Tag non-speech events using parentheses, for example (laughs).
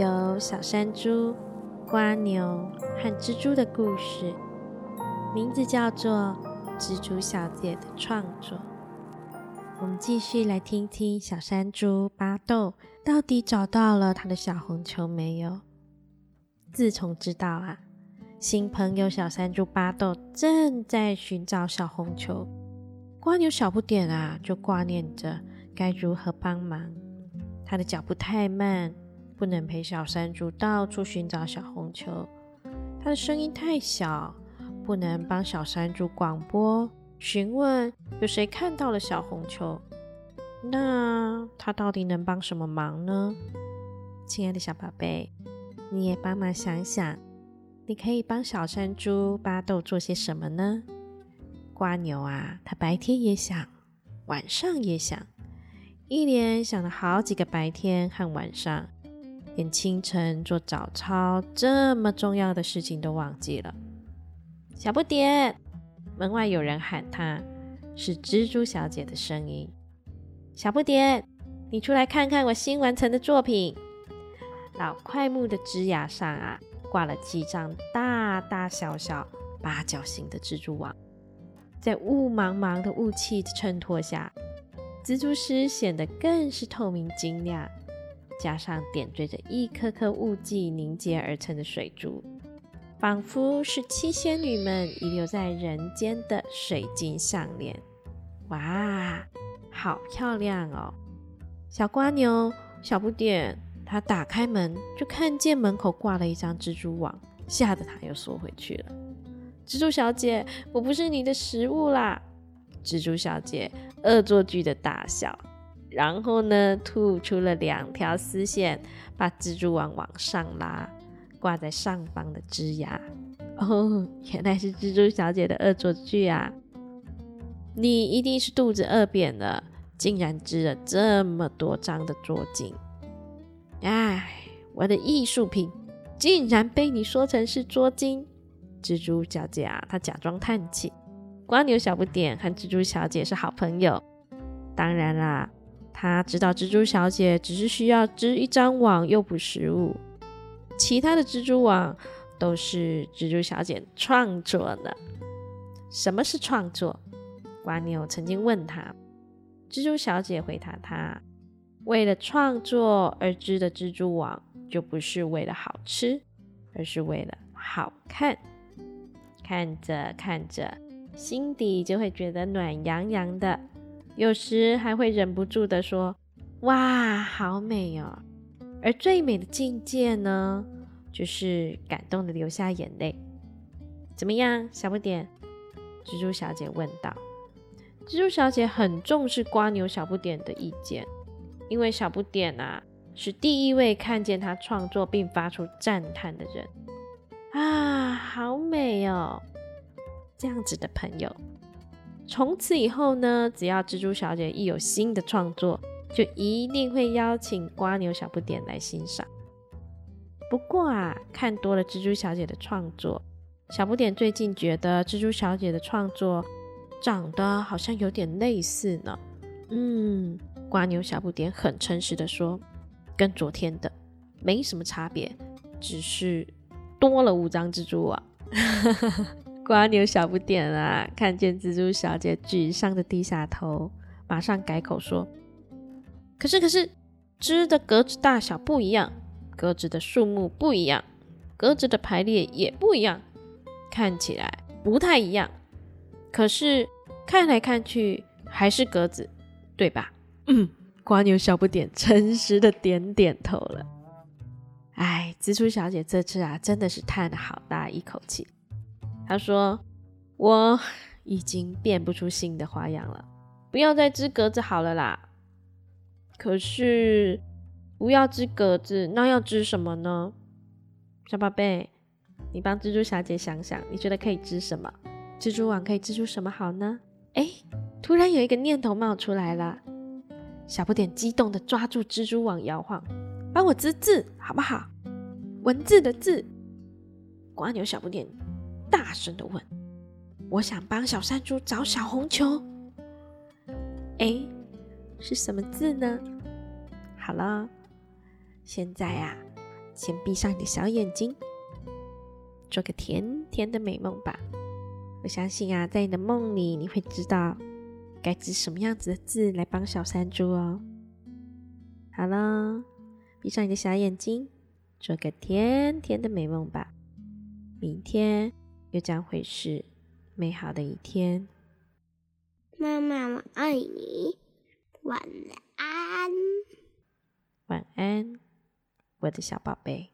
有小山猪。蜗牛和蜘蛛的故事，名字叫做《蜘蛛小姐的创作》。我们继续来听听小山猪巴豆到底找到了他的小红球没有？自从知道啊，新朋友小山猪巴豆正在寻找小红球，蜗牛小不点啊就挂念着该如何帮忙。他的脚步太慢。不能陪小山猪到处寻找小红球，它的声音太小，不能帮小山猪广播询问有谁看到了小红球。那它到底能帮什么忙呢？亲爱的小宝贝，你也帮忙想想，你可以帮小山猪巴豆做些什么呢？瓜牛啊，它白天也想，晚上也想，一连想了好几个白天和晚上。连清晨做早操这么重要的事情都忘记了。小不点，门外有人喊他，是蜘蛛小姐的声音。小不点，你出来看看我新完成的作品。老快木的枝桠上啊，挂了几张大大小小八角形的蜘蛛网，在雾茫茫的雾气衬托下，蜘蛛丝显得更是透明晶亮。加上点缀着一颗颗雾气凝结而成的水珠，仿佛是七仙女们遗留在人间的水晶项链。哇，好漂亮哦！小瓜牛小不点，他打开门就看见门口挂了一张蜘蛛网，吓得他又缩回去了。蜘蛛小姐，我不是你的食物啦！蜘蛛小姐恶作剧的大笑。然后呢，吐出了两条丝线，把蜘蛛网往上拉，挂在上方的枝桠。哦，原来是蜘蛛小姐的恶作剧啊！你一定是肚子饿扁了，竟然织了这么多张的桌巾。哎，我的艺术品竟然被你说成是桌巾！蜘蛛小姐啊，她假装叹气。蜗牛小不点和蜘蛛小姐是好朋友，当然啦。他知道蜘蛛小姐只是需要织一张网，又不食物。其他的蜘蛛网都是蜘蛛小姐创作的。什么是创作？瓜牛曾经问他。蜘蛛小姐回答他：为了创作而织的蜘蛛网，就不是为了好吃，而是为了好看。看着看着，心底就会觉得暖洋洋的。有时还会忍不住的说：“哇，好美哦！”而最美的境界呢，就是感动的流下眼泪。怎么样，小不点？蜘蛛小姐问道。蜘蛛小姐很重视瓜牛小不点的意见，因为小不点啊，是第一位看见他创作并发出赞叹的人。啊，好美哦！这样子的朋友。从此以后呢，只要蜘蛛小姐一有新的创作，就一定会邀请瓜牛小不点来欣赏。不过啊，看多了蜘蛛小姐的创作，小不点最近觉得蜘蛛小姐的创作长得好像有点类似呢。嗯，瓜牛小不点很诚实的说，跟昨天的没什么差别，只是多了五张蜘蛛网。(laughs) 瓜牛小不点啊，看见蜘蛛小姐沮丧的低下头，马上改口说：“可是，可是，织的格子大小不一样，格子的数目不一样，格子的排列也不一样，看起来不太一样。可是看来看去还是格子，对吧？”嗯，瓜牛小不点诚实的点点头了。哎，蜘蛛小姐这次啊，真的是叹了好大一口气。他说：“我 (laughs) 已经变不出新的花样了，不要再织格子好了啦。”可是不要织格子，那要织什么呢？小宝贝，你帮蜘蛛小姐想想，你觉得可以织什么？蜘蛛网可以织出什么好呢？哎，突然有一个念头冒出来了。小不点激动的抓住蜘蛛网摇晃，帮我织字好不好？文字的字。瓜牛小不点大声的问：“我想帮小山猪找小红球。”哎，是什么字呢？好了，现在啊，先闭上你的小眼睛，做个甜甜的美梦吧。我相信啊，在你的梦里，你会知道该织什么样子的字来帮小山猪哦。好了，闭上你的小眼睛，做个甜甜的美梦吧。明天又将会是美好的一天。妈妈，我爱你，晚安。晚安，我的小宝贝。